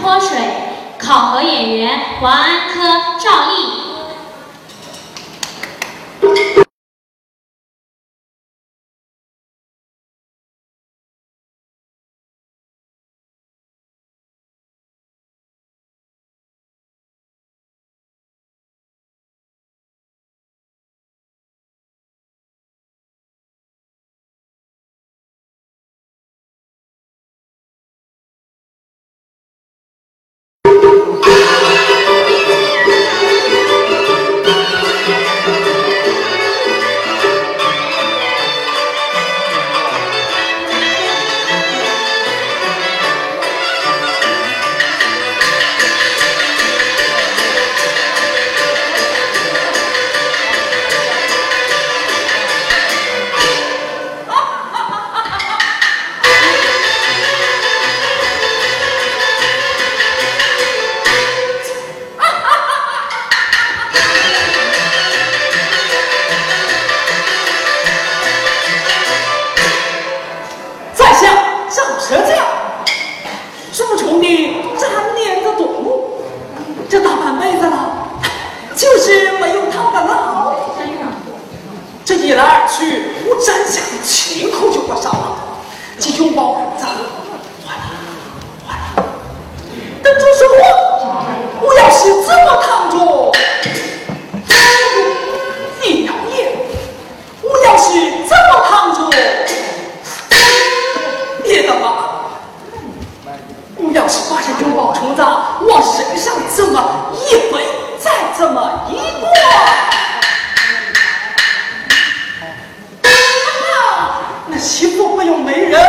泼水，考核演员王安科、赵丽。去，我真想亲扣就不少了。金熊猫，咋？媳妇会有媒人，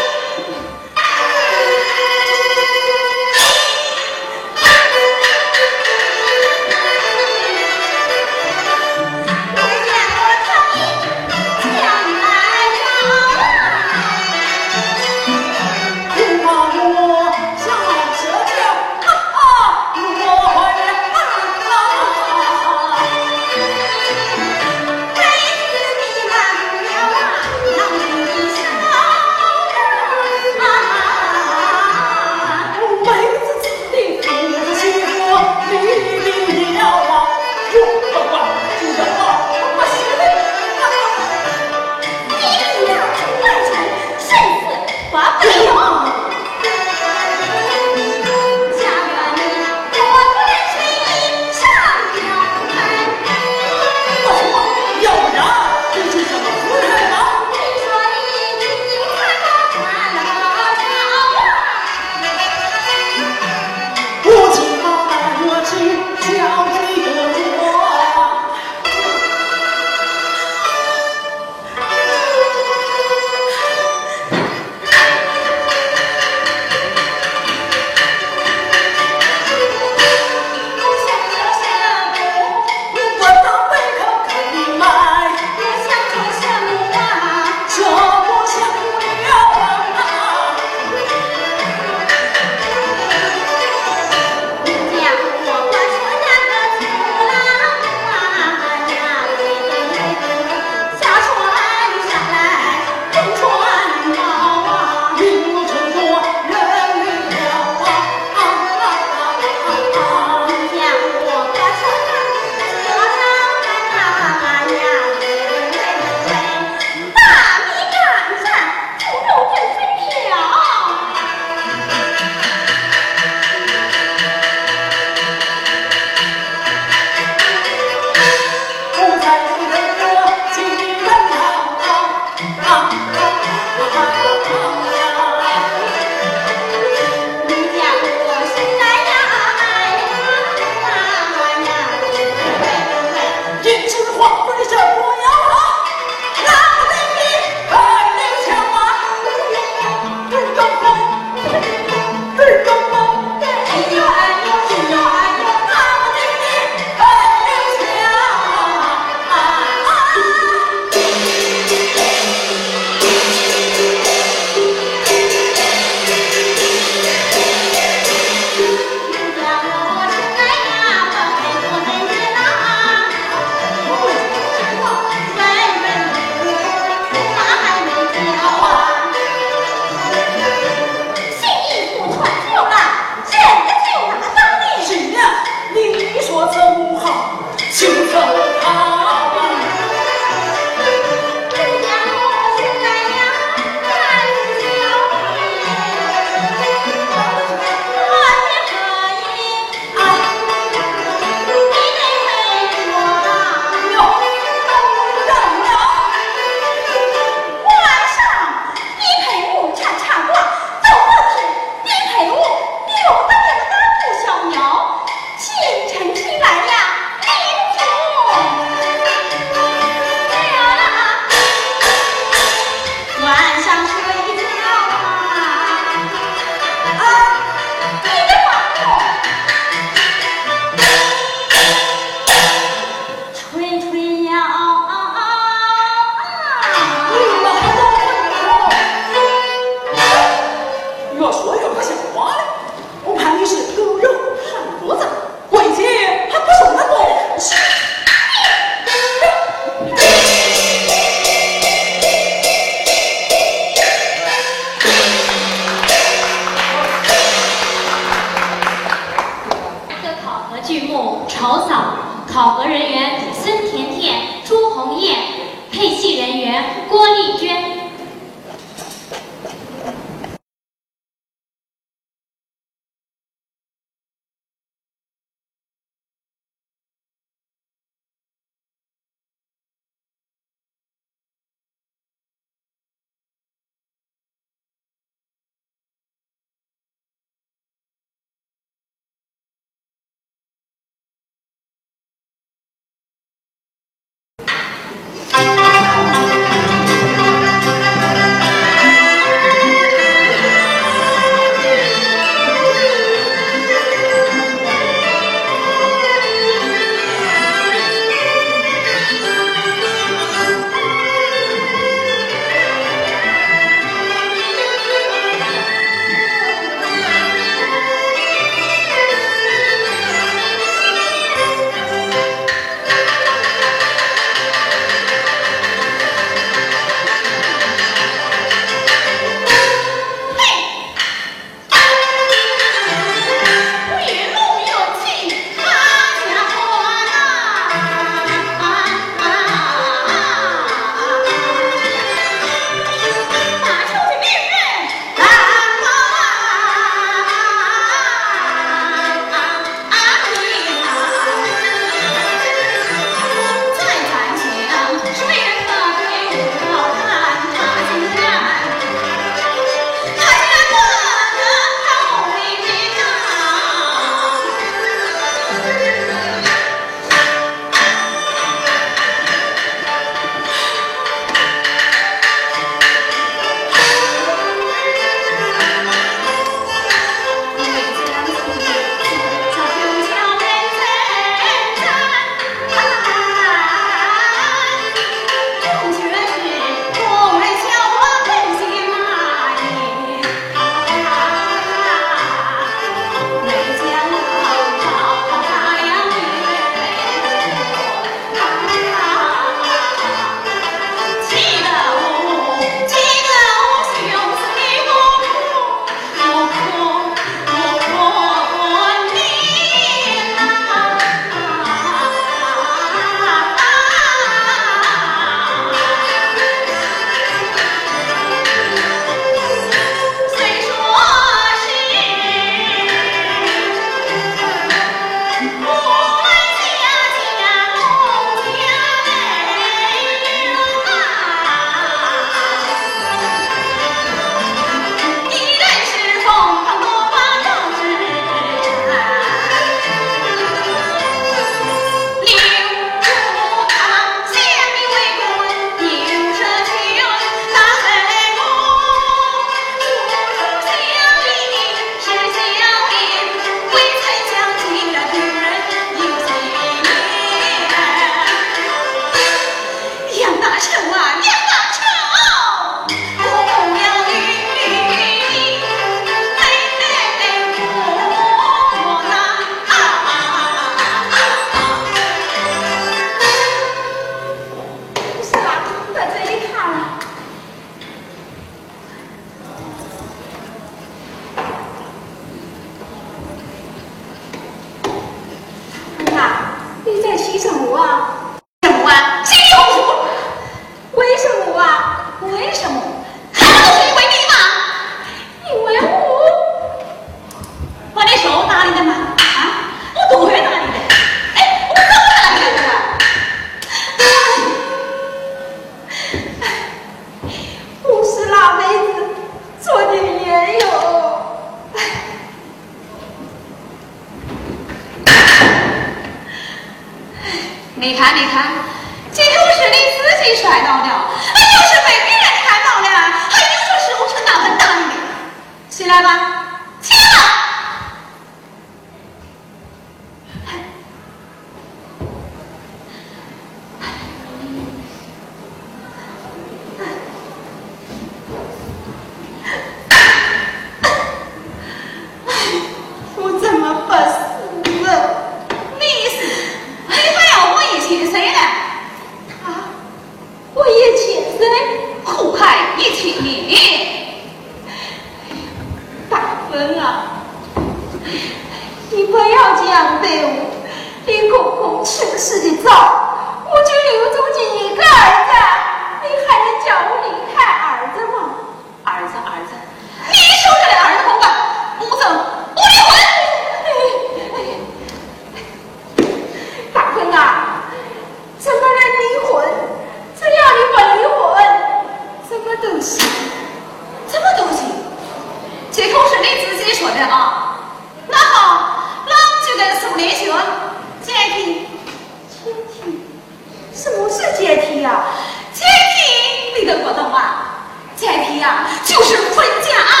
阶梯啊阶梯你的我的话阶梯啊就是分家